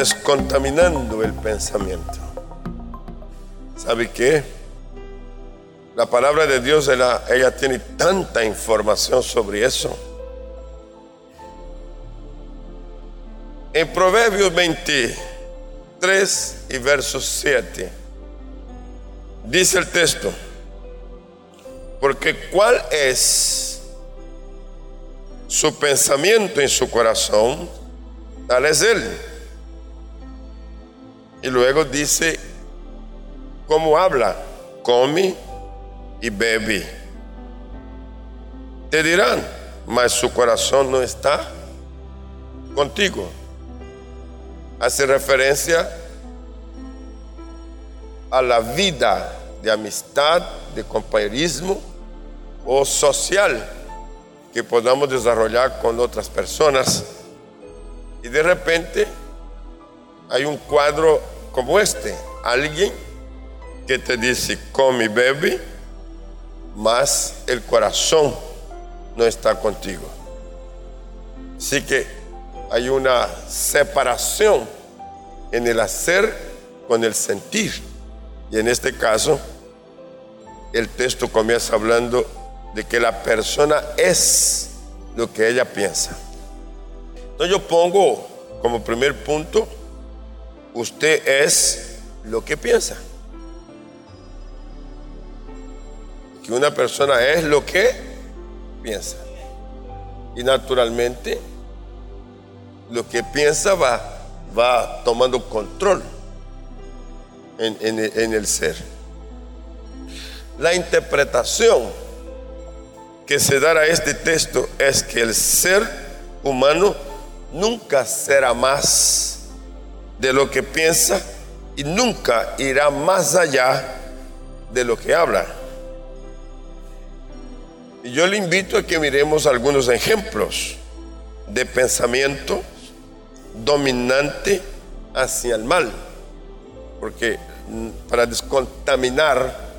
descontaminando el pensamiento. ¿Sabe qué? La palabra de Dios, ella, ella tiene tanta información sobre eso. En Proverbios 23 y verso 7, dice el texto, porque cuál es su pensamiento en su corazón, tal es él. Y luego dice, ¿cómo habla? Come y bebe. Te dirán, mas su corazón no está contigo. Hace referencia a la vida de amistad, de compañerismo o social que podamos desarrollar con otras personas. Y de repente hay un cuadro como este, alguien que te dice come y bebe, mas el corazón no está contigo. Así que hay una separación en el hacer con el sentir. Y en este caso, el texto comienza hablando de que la persona es lo que ella piensa. Entonces yo pongo como primer punto, usted es lo que piensa. Que una persona es lo que piensa. Y naturalmente lo que piensa va, va tomando control en, en el ser. La interpretación que se dará a este texto es que el ser humano nunca será más de lo que piensa y nunca irá más allá de lo que habla. Y yo le invito a que miremos algunos ejemplos de pensamiento dominante hacia el mal, porque mm, para descontaminar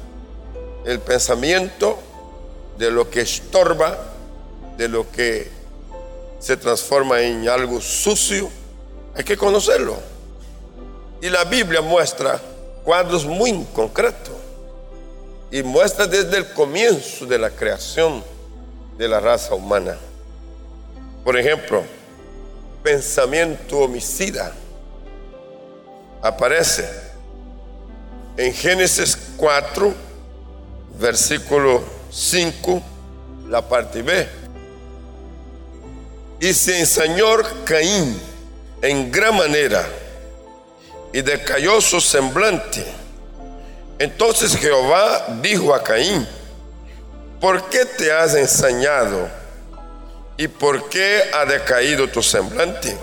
el pensamiento de lo que estorba, de lo que se transforma en algo sucio, hay que conocerlo. Y la Biblia muestra cuadros muy concretos y muestra desde el comienzo de la creación de la raza humana. Por ejemplo, pensamiento homicida aparece en Génesis 4, versículo 5, la parte B. Y se ensañó Caín en gran manera y decayó su semblante. Entonces Jehová dijo a Caín, ¿por qué te has ensañado? ¿Y por qué ha decaído tu semblante?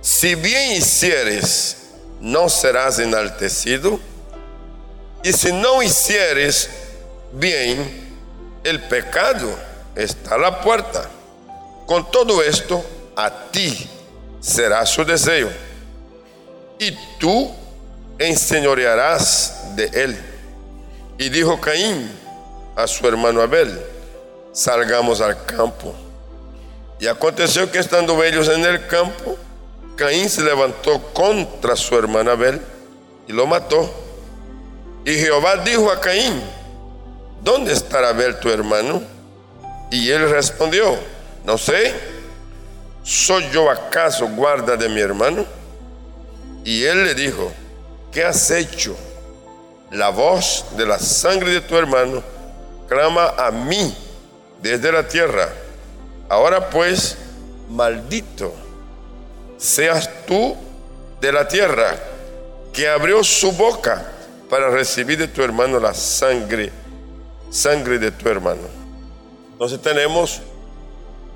Si bien hicieres, no serás enaltecido. Y si no hicieres bien, el pecado está a la puerta. Con todo esto, a ti será su deseo. Y tú enseñorearás de él. Y dijo Caín a su hermano Abel, salgamos al campo. Y aconteció que estando ellos en el campo, Caín se levantó contra su hermano Abel y lo mató. Y Jehová dijo a Caín, ¿dónde estará Abel tu hermano? Y él respondió, no sé, ¿soy yo acaso guarda de mi hermano? Y él le dijo, ¿qué has hecho? La voz de la sangre de tu hermano clama a mí desde la tierra. Ahora pues, maldito seas tú de la tierra, que abrió su boca para recibir de tu hermano la sangre, sangre de tu hermano. Entonces tenemos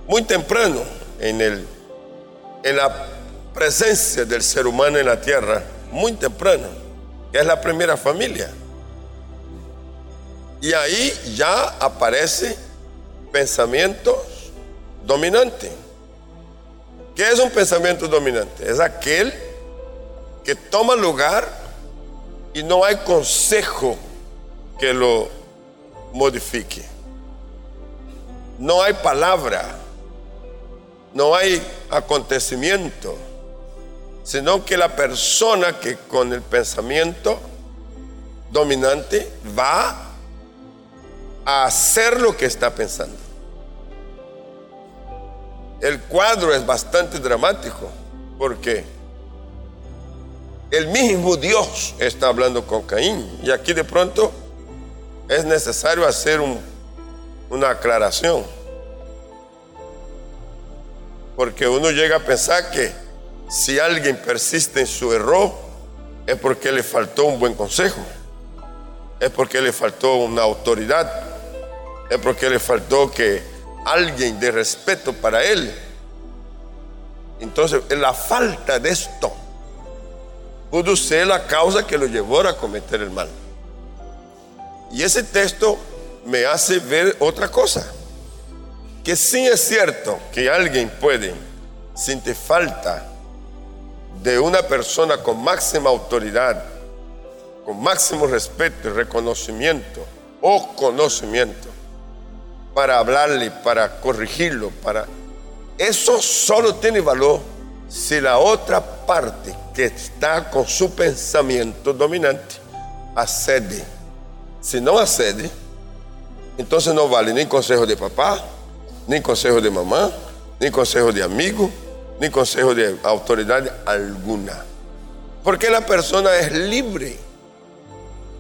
muy temprano en, el, en la presencia del ser humano en la tierra, muy temprano, que es la primera familia. Y ahí ya aparece pensamientos dominante. ¿Qué es un pensamiento dominante? Es aquel que toma lugar y no hay consejo que lo modifique. No hay palabra, no hay acontecimiento, sino que la persona que con el pensamiento dominante va a hacer lo que está pensando. El cuadro es bastante dramático porque el mismo Dios está hablando con Caín y aquí de pronto es necesario hacer una aclaración. Porque uno llega a pensar que si alguien persiste en su error es porque le faltó un buen consejo, es porque le faltó una autoridad, es porque le faltó que alguien de respeto para él. Entonces, la falta de esto pudo ser la causa que lo llevó a cometer el mal. Y ese texto me hace ver otra cosa, que sí es cierto que alguien puede sentir falta de una persona con máxima autoridad, con máximo respeto y reconocimiento o conocimiento, para hablarle, para corregirlo, para... Eso solo tiene valor si la otra parte que está con su pensamiento dominante accede. Si no accede, entonces no vale ni consejo de papá, ni consejo de mamá, ni consejo de amigo, ni consejo de autoridad alguna. Porque la persona es libre.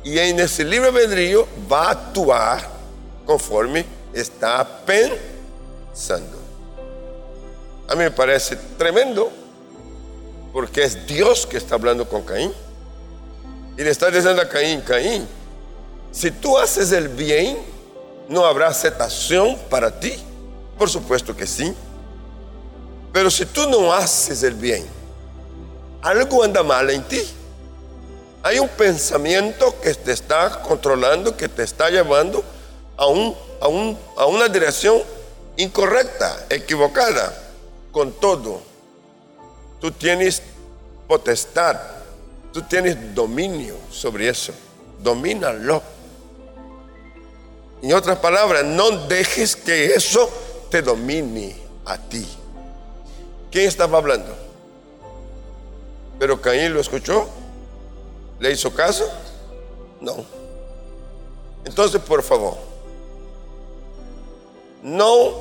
Y en ese libre albedrío va a actuar conforme está pensando. A mí me parece tremendo porque es Dios que está hablando con Caín. Y le está diciendo a Caín, Caín, si tú haces el bien, ¿no habrá aceptación para ti? Por supuesto que sí. Pero si tú no haces el bien, algo anda mal en ti. Hay un pensamiento que te está controlando, que te está llevando a, un, a, a una dirección incorrecta, equivocada, con todo. Tú tienes potestad, tú tienes dominio sobre eso. Domínalo. En otras palabras, no dejes que eso te domine a ti. ¿Quién estaba hablando? Pero Caín lo escuchó. ¿Le hizo caso? No. Entonces, por favor, no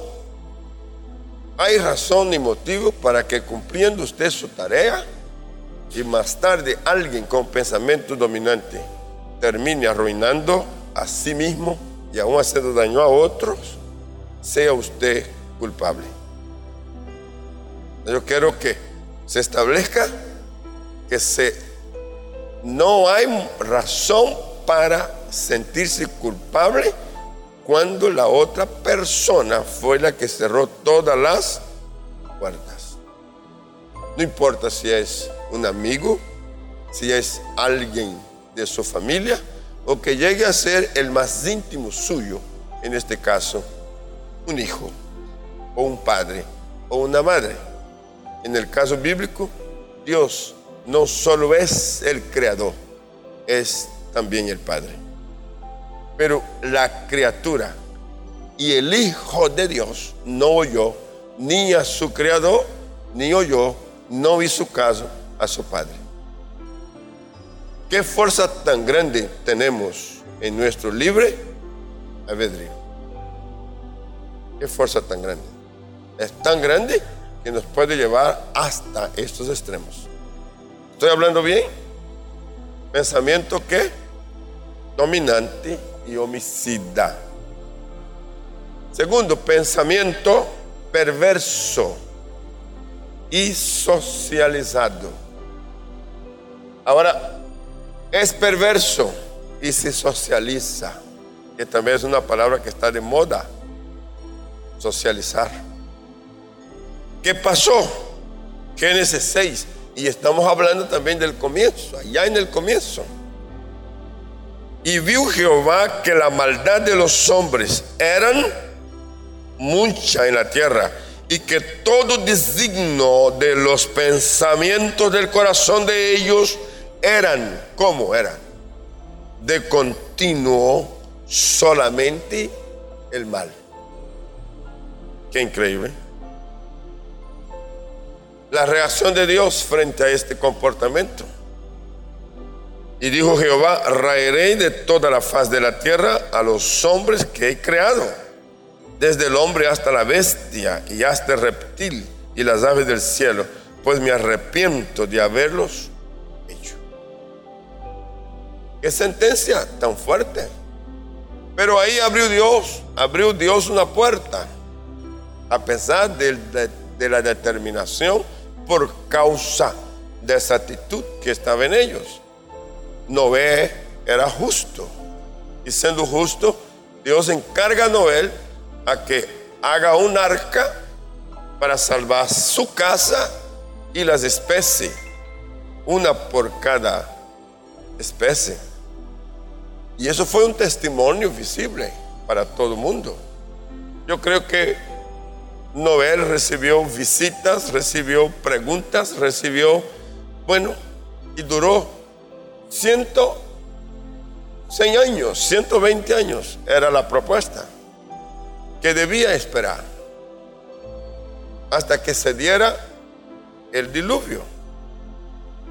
hay razón ni motivo para que cumpliendo usted su tarea y más tarde alguien con pensamiento dominante termine arruinando a sí mismo y aún haciendo daño a otros, sea usted culpable. Yo quiero que se establezca que se, no hay razón para sentirse culpable cuando la otra persona fue la que cerró todas las puertas. No importa si es un amigo, si es alguien de su familia o que llegue a ser el más íntimo suyo, en este caso, un hijo o un padre o una madre. En el caso bíblico, Dios no solo es el creador, es también el Padre. Pero la criatura y el Hijo de Dios no oyó ni a su creador, ni oyó, no hizo caso a su Padre. ¿Qué fuerza tan grande tenemos en nuestro libre albedrío? ¿Qué fuerza tan grande? Es tan grande que nos puede llevar hasta estos extremos. ¿Estoy hablando bien? Pensamiento que dominante y homicida. Segundo, pensamiento perverso y socializado. Ahora, es perverso y se socializa, que también es una palabra que está de moda, socializar. ¿Qué pasó? Génesis 6. Y estamos hablando también del comienzo, allá en el comienzo. Y vio Jehová que la maldad de los hombres eran mucha en la tierra y que todo designo de los pensamientos del corazón de ellos eran, ¿cómo eran? De continuo solamente el mal. Qué increíble. La reacción de Dios frente a este comportamiento. Y dijo Jehová, raeré de toda la faz de la tierra a los hombres que he creado, desde el hombre hasta la bestia y hasta el reptil y las aves del cielo, pues me arrepiento de haberlos hecho. Qué sentencia tan fuerte. Pero ahí abrió Dios, abrió Dios una puerta, a pesar de, de la determinación por causa de esa actitud que estaba en ellos. Noé era justo. Y siendo justo, Dios encarga a Noé a que haga un arca para salvar su casa y las especies, una por cada especie. Y eso fue un testimonio visible para todo el mundo. Yo creo que Noé recibió visitas, recibió preguntas, recibió, bueno, y duró 100 años, 120 años era la propuesta que debía esperar hasta que se diera el diluvio.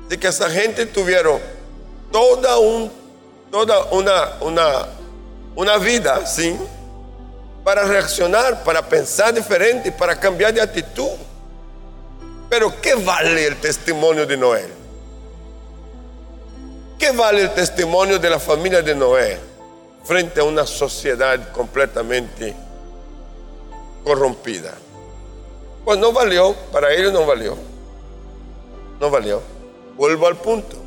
De que esa gente tuvieron toda, un, toda una, una, una vida sin para reaccionar, para pensar diferente, para cambiar de actitud. Pero ¿qué vale el testimonio de Noé? ¿Qué vale el testimonio de la familia de Noé frente a una sociedad completamente corrompida? Pues no valió, para ellos no valió. No valió. Vuelvo al punto.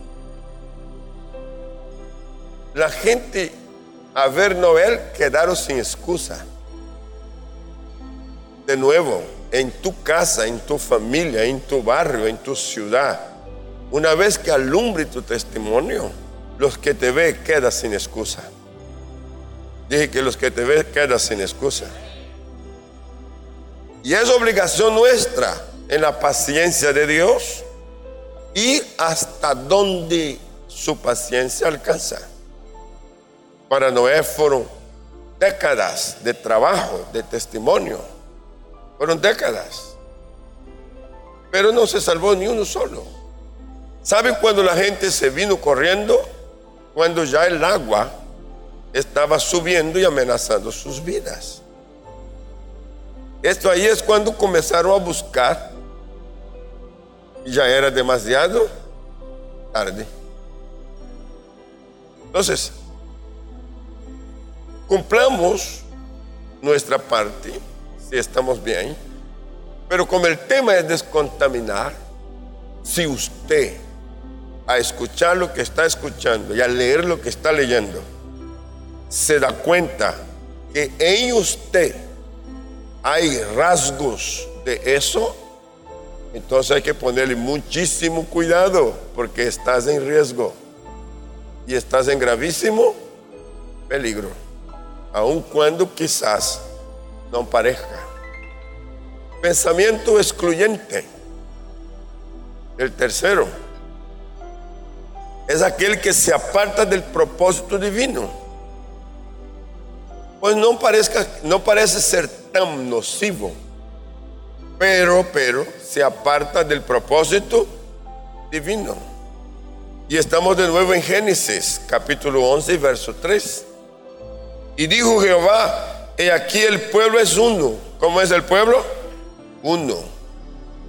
La gente a ver Noé quedaron sin excusa. De nuevo, en tu casa, en tu familia, en tu barrio, en tu ciudad una vez que alumbre tu testimonio, los que te ve quedan sin excusa. Dije que los que te ve quedan sin excusa. Y es obligación nuestra en la paciencia de Dios ir hasta donde su paciencia alcanza. Para Noé fueron décadas de trabajo, de testimonio. Fueron décadas. Pero no se salvó ni uno solo. ¿Saben cuando la gente se vino corriendo? Cuando ya el agua estaba subiendo y amenazando sus vidas. Esto ahí es cuando comenzaron a buscar y ya era demasiado tarde. Entonces, cumplamos nuestra parte, si estamos bien, pero como el tema es descontaminar, si usted a escuchar lo que está escuchando y a leer lo que está leyendo, se da cuenta que en usted hay rasgos de eso, entonces hay que ponerle muchísimo cuidado porque estás en riesgo. Y estás en gravísimo peligro, aun cuando quizás no parezca. Pensamiento excluyente. El tercero es aquel que se aparta del propósito divino. Pues no, parezca, no parece ser tan nocivo, pero, pero se aparta del propósito divino. Y estamos de nuevo en Génesis, capítulo 11, verso 3. Y dijo Jehová, he aquí el pueblo es uno. ¿Cómo es el pueblo? Uno.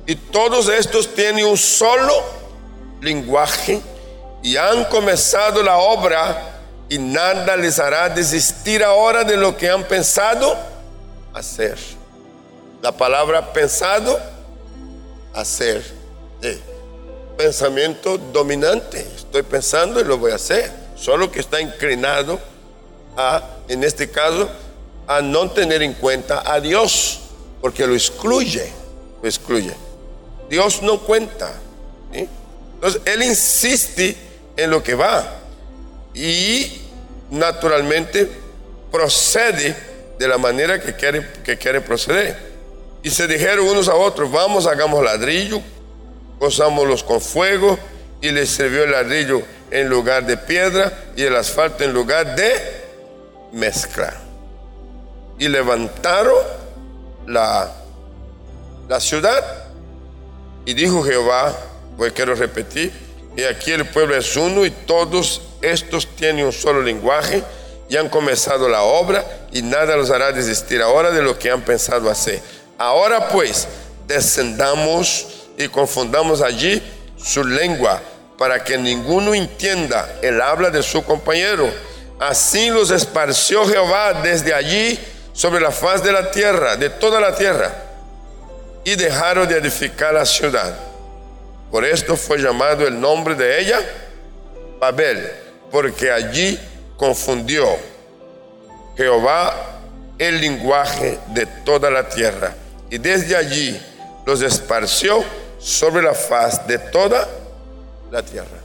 Y todos estos tienen un solo lenguaje y han comenzado la obra y nada les hará desistir ahora de lo que han pensado hacer. La palabra pensado, hacer. pensamiento dominante. Estoy pensando y lo voy a hacer. Solo que está inclinado a, en este caso, a no tener en cuenta a Dios, porque lo excluye, lo excluye. Dios no cuenta. Entonces, Él insiste en lo que va. Y naturalmente procede de la manera que quiere, que quiere proceder. Y se dijeron unos a otros, vamos, hagamos ladrillo, cosámoslos con fuego, y les sirvió el ladrillo en lugar de piedra y el asfalto en lugar de mezcla. Y levantaron la, la ciudad Y dijo Jehová, pues quiero repetir, y aquí el pueblo es uno y todos estos tienen un solo lenguaje y han comenzado la obra y nada los hará desistir ahora de lo que han pensado hacer. Ahora pues, descendamos y confundamos allí su lengua para que ninguno entienda el habla de su compañero. Así los esparció Jehová desde allí sobre la faz de la tierra, de toda la tierra, y dejaron de edificar la ciudad. Por esto fue llamado el nombre de ella Babel, porque allí confundió Jehová el lenguaje de toda la tierra, y desde allí los esparció sobre la faz de toda la tierra.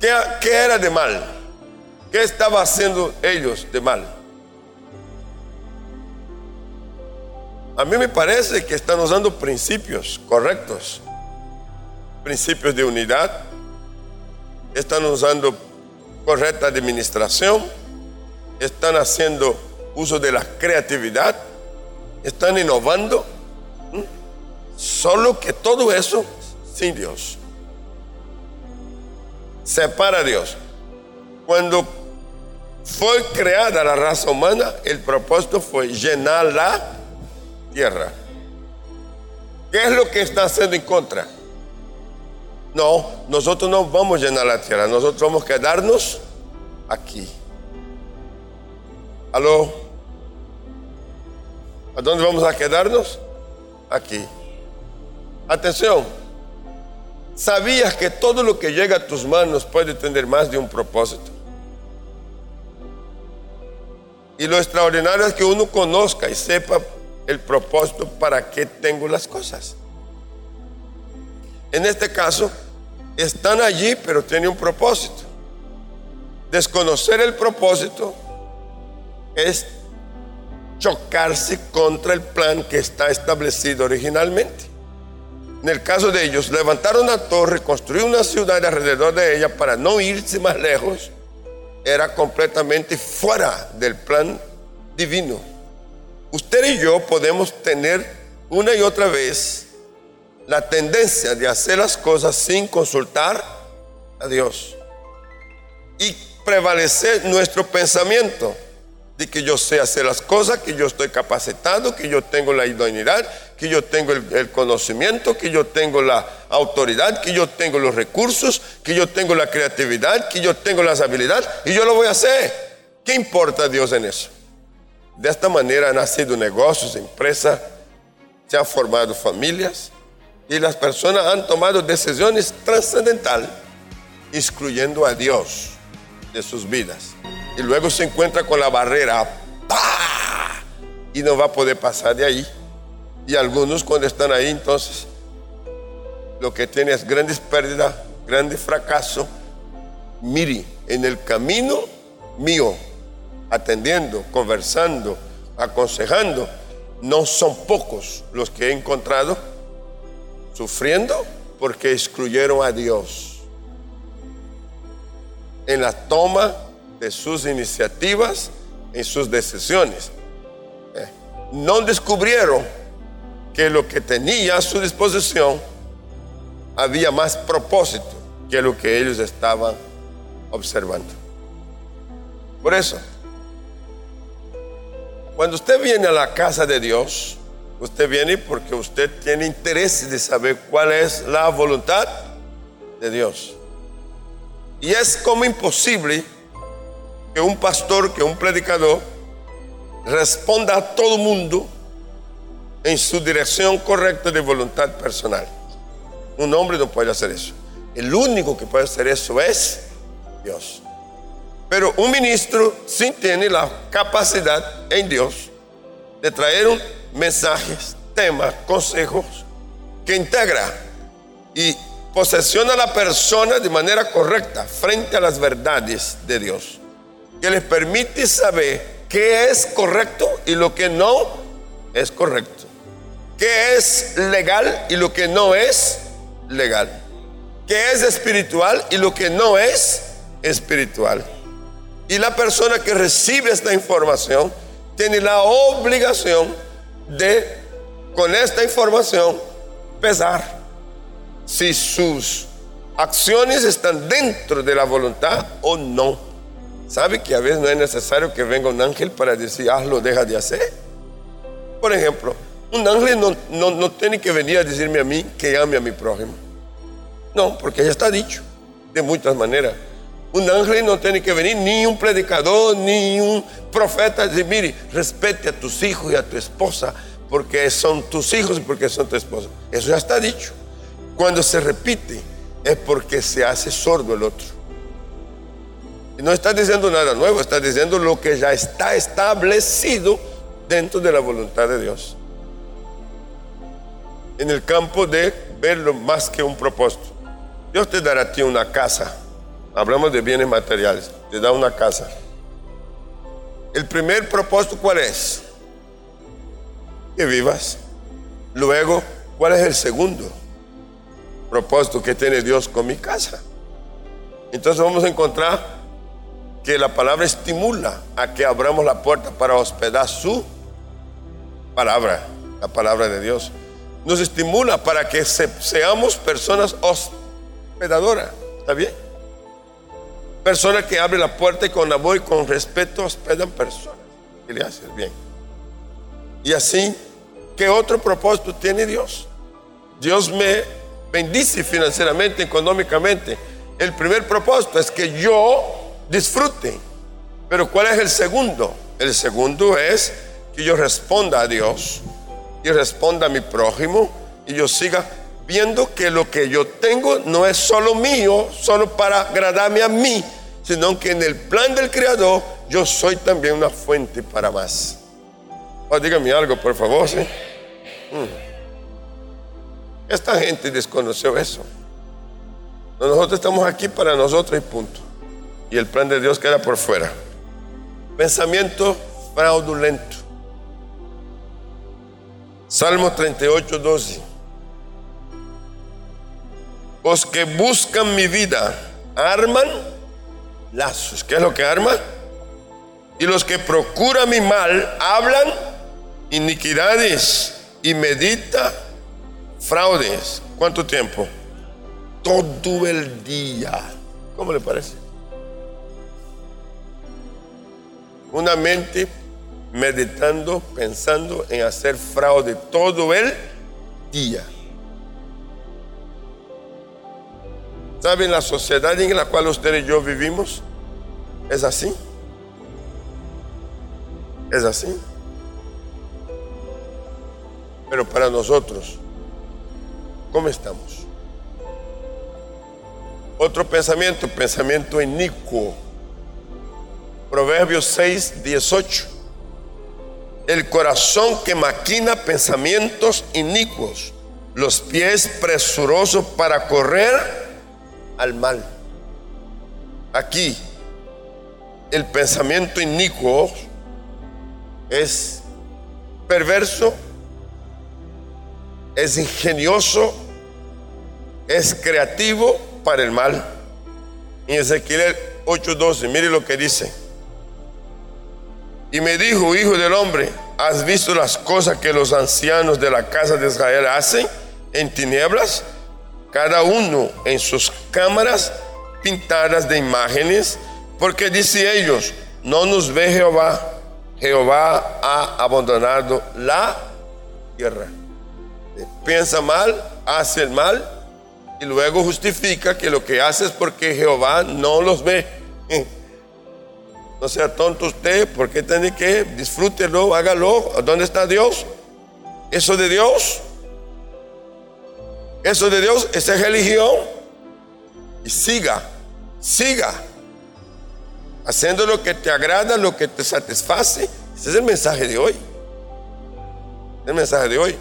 ¿Qué, era de mal? ¿Qué estaba haciendo ellos de mal? A mí me parece que están usando principios correctos, principios de unidad, están usando correcta administración, están haciendo uso de la creatividad, están innovando, solo que todo eso sin Dios. Separa a Dios. Cuando fue creada la raza humana, el propósito fue llenar la tierra. ¿Qué es lo que está haciendo en contra? No, nosotros no vamos a llenar la tierra, nosotros vamos a quedarnos aquí. ¿Aló? ¿A dónde vamos a quedarnos? Aquí. Atención. ¿Sabías que todo lo que llega a tus manos puede tener más de un propósito? Y lo extraordinario es que uno conozca y sepa el propósito para qué tengo las cosas. En este caso, están allí, pero tienen un propósito. Desconocer el propósito es chocarse contra el plan que está establecido originalmente. En el caso de ellos, levantaron una torre, construir una ciudad alrededor de ella para no irse más lejos. Era completamente fuera del plan divino. Usted y yo podemos tener una y otra vez la tendencia de hacer las cosas sin consultar a Dios y prevalecer nuestro pensamiento de que yo sé hacer las cosas, que yo estoy capacitado, que yo tengo la idoneidad, que yo tengo el, conocimiento, que yo tengo la autoridad, que yo tengo los recursos, que yo tengo la creatividad, que yo tengo las habilidades y yo lo voy a hacer. ¿Qué importa a Dios en eso? De esta manera han nacido negocios, empresas, se han formado familias y las personas han tomado decisiones trascendentales, excluyendo a Dios de sus vidas. Y luego se encuentra con la barrera y no va a poder pasar de ahí. Y algunos cuando están ahí entonces lo que tienen es grandes pérdidas, grandes fracasos. Mire, en el camino mío atendiendo, conversando, aconsejando, no son pocos los que he encontrado sufriendo porque excluyeron a Dios en la toma de sus iniciativas, en sus decisiones. Eh, no descubrieron que lo que tenía a su disposición había más propósito que lo que ellos estaban observando. Por eso, cuando usted viene a la casa de Dios, usted viene porque usted tiene interés de saber cuál es la voluntad de Dios. Y es como imposible que un pastor, que un predicador, responda a todo mundo en su dirección correcta de voluntad personal. Un hombre no puede hacer eso. El único que puede hacer eso es Dios. Pero un ministro sí tiene la capacidad en Dios de traer un mensajes, temas, consejos que integra y posesiona a la persona de manera correcta frente a las verdades de Dios, que les permite saber qué es correcto y lo que no es correcto, qué es legal y lo que no es legal, qué es espiritual y lo que no es espiritual. Y la persona que recibe esta información tiene la obligación de, con esta información, pesar si sus acciones están dentro de la voluntad o no. ¿Sabe que a veces no es necesario que venga un ángel para decir, hazlo, deja de hacer? Por ejemplo, un ángel no, no, tiene que venir a decirme a mí que ame a mi prójimo. No, porque ya está dicho, de muchas maneras. Un ángel no tiene que venir, ni un predicador, ni un profeta, decir, mire, respete a tus hijos y a tu esposa, porque son tus hijos y porque son tu esposa. Eso ya está dicho. Cuando se repite, es porque se hace sordo el otro. Y no está diciendo nada nuevo, está diciendo lo que ya está establecido dentro de la voluntad de Dios. En el campo de verlo más que un propósito. Dios te dará a ti una casa. Hablamos de bienes materiales. Te da una casa. El primer propósito, ¿cuál es? Que vivas. Luego, ¿cuál es el segundo? propósito que tiene Dios con mi casa. Entonces vamos a encontrar que la palabra estimula a que abramos la puerta para hospedar su palabra, la palabra de Dios. Nos estimula para que seamos personas hospedadoras. ¿Está bien? Personas que abren la puerta y con amor y con respeto hospedan personas. Que le hacen bien. Y así, ¿qué otro propósito tiene Dios? Dios me bendice financieramente, económicamente. El primer propósito es que yo disfrute. Pero ¿cuál es el segundo? El segundo es que yo responda a Dios y responda a mi prójimo y yo siga viendo que lo que yo tengo no es solo mío, solo para agradarme a mí, sino que en el plan del Creador yo soy también una fuente para más. Oh, dígame algo, por favor. Mm. Esta gente desconoció eso. Nosotros estamos aquí para nosotros y punto. Y el plan de Dios queda por fuera. Pensamiento fraudulento. Salmo 38, 12. Los que buscan mi vida arman lazos. ¿Qué es lo que arman? Y los que procuran mi mal hablan iniquidades y medita Fraudes, ¿cuánto tiempo? Todo el día. ¿Cómo le parece? Una mente meditando, pensando en hacer fraude todo el día. ¿Saben la sociedad en la cual usted y yo vivimos? Es así. Es así. Pero para nosotros, ¿Cómo estamos? Otro pensamiento, pensamiento inicuo. Proverbios 6, 18. El corazón que maquina pensamientos inicuos, los pies presurosos para correr al mal. Aquí, el pensamiento inicuo es perverso, es ingenioso, es creativo para el mal. En Ezequiel 8:12, mire lo que dice. Y me dijo, hijo del hombre, ¿has visto las cosas que los ancianos de la casa de Israel hacen en tinieblas? Cada uno en sus cámaras pintadas de imágenes, porque dice ellos, no nos ve Jehová, Jehová ha abandonado la tierra. Piensa mal, hace el mal y luego justifica que lo que hace es porque Jehová no los ve. No sea tonto usted, porque tiene que disfrútelo, hágalo. ¿Dónde está Dios? Eso de Dios. Eso de Dios, esa es religión. Y siga, siga. Haciendo lo que te agrada, lo que te satisface. Ese es el mensaje de hoy. El mensaje de hoy.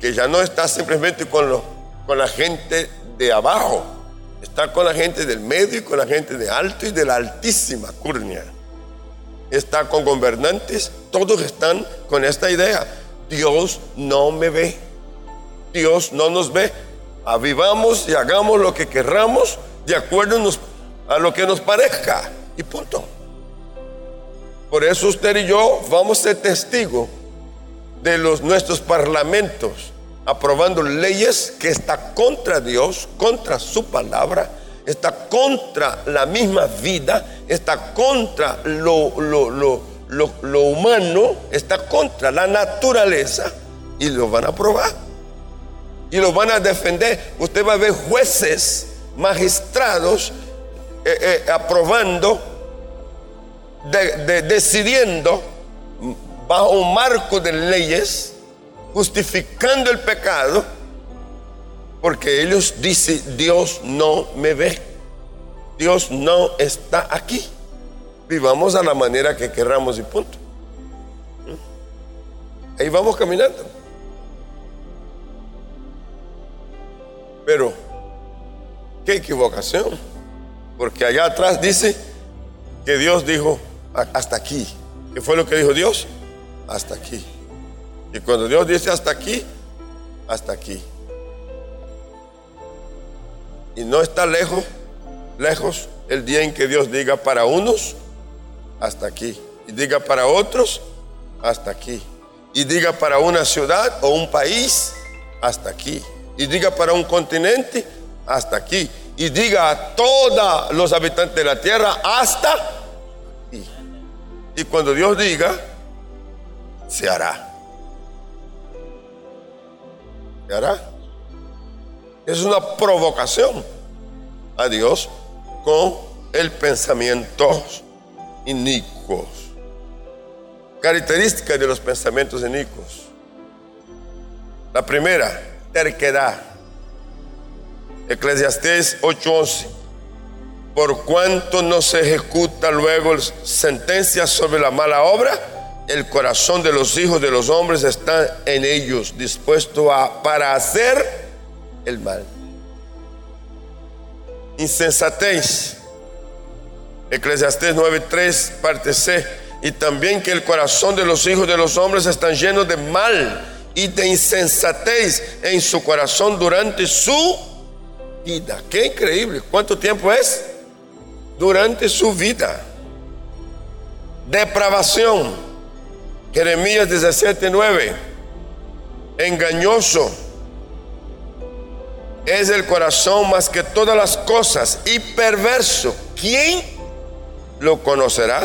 Que ya no está simplemente con, con la gente de abajo, está con la gente del medio y con la gente de alto y de la altísima curnia. Está con gobernantes, todos están con esta idea. Dios no me ve, Dios no nos ve. Avivamos y hagamos lo que querramos de acuerdo a lo que nos parezca. Y punto. Por eso usted y yo vamos a ser testigos de los, nuestros parlamentos aprobando leyes que está contra Dios, contra su palabra, está contra la misma vida, está contra lo, lo, humano, está contra la naturaleza y lo van a aprobar. Y lo van a defender. Usted va a ver jueces, magistrados, eh, eh, aprobando, decidiendo bajo un marco de leyes, justificando el pecado, porque ellos dicen, Dios no me ve, Dios no está aquí. Vivamos a la manera que querramos y punto. Ahí vamos caminando. Pero, qué equivocación. Porque allá atrás dice que Dios dijo, hasta aquí. ¿Qué fue lo que dijo Dios? Hasta aquí. Y cuando Dios dice hasta aquí, hasta aquí. Y no está lejos, lejos el día en que Dios diga para unos, hasta aquí. Y diga para otros, hasta aquí. Y diga para una ciudad o un país, hasta aquí. Y diga para un continente, hasta aquí. Y diga a todos los habitantes de la tierra, hasta aquí. Y cuando Dios diga, se hará. Se hará. Es una provocación a Dios con el pensamiento inicuos. Características de los pensamientos inicuos. La primera, terquedad. Eclesiastés 8:11. Por cuanto no se ejecuta luego sentencia sobre la mala obra, el corazón de los hijos de los hombres está en ellos, dispuesto a para hacer el mal. Insensatez. Eclesiastés 9:3, parte C. Y también que el corazón de los hijos de los hombres están llenos de mal y de insensatez en su corazón durante su vida. Qué increíble. ¿Cuánto tiempo es? Durante su vida. Depravación. Jeremías 17:9. Engañoso es el corazón más que todas las cosas y perverso. ¿Quién lo conocerá.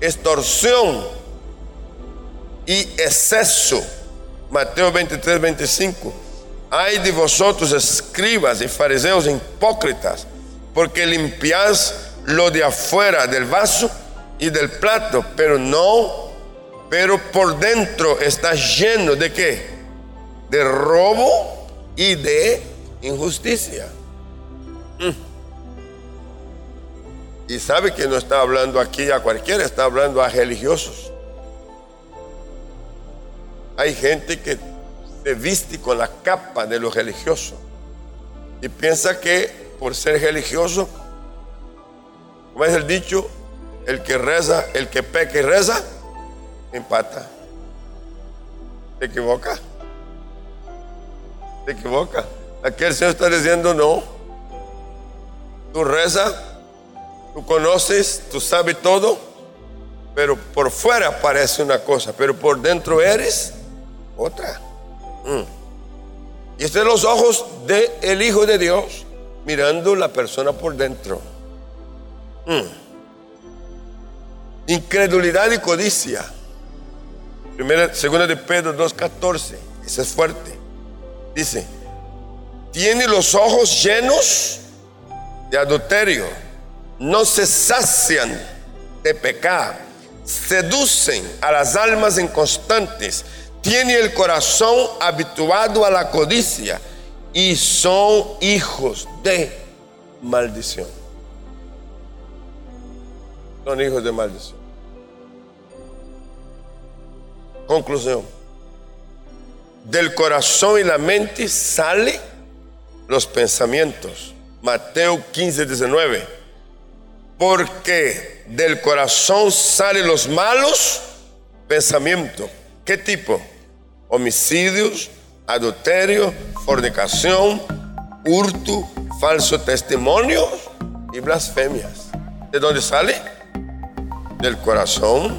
Extorsión y exceso. Mateo 23, 25. Hay de vosotros, escribas y fariseos hipócritas, porque limpiáis lo de afuera del vaso y del plato, pero no, pero por dentro está lleno de qué? De robo y de injusticia. Mm. Y sabe que no está hablando aquí a cualquiera, está hablando a religiosos. Hay gente que se viste con la capa de lo religioso y piensa que por ser religioso, como es el dicho, el que reza, el que peca y reza, empata. ¿Se equivoca? ¿Se equivoca? Aquí el Señor está diciendo no. Tú reza Tú conoces, tú sabes todo, pero por fuera parece una cosa, pero por dentro eres otra. Mm. Y estos son los ojos del el Hijo de Dios mirando la persona por dentro. Mm. Incredulidad y codicia. Primera, segunda de Pedro 2.14. Ese es fuerte. Dice, tiene los ojos llenos de adulterio no se sacian de pecar, seducen a las almas inconstantes, tiene el corazón habituado a la codicia y son hijos de maldición. Son hijos de maldición. Conclusión. Del corazón y la mente salen los pensamientos. Mateo 15, 19 porque del corazón salen los malos pensamientos. ¿Qué tipo? Homicidios, adulterio, fornicación, hurto, falso testimonio y blasfemias. ¿De dónde sale? Del corazón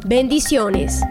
Bendiciones.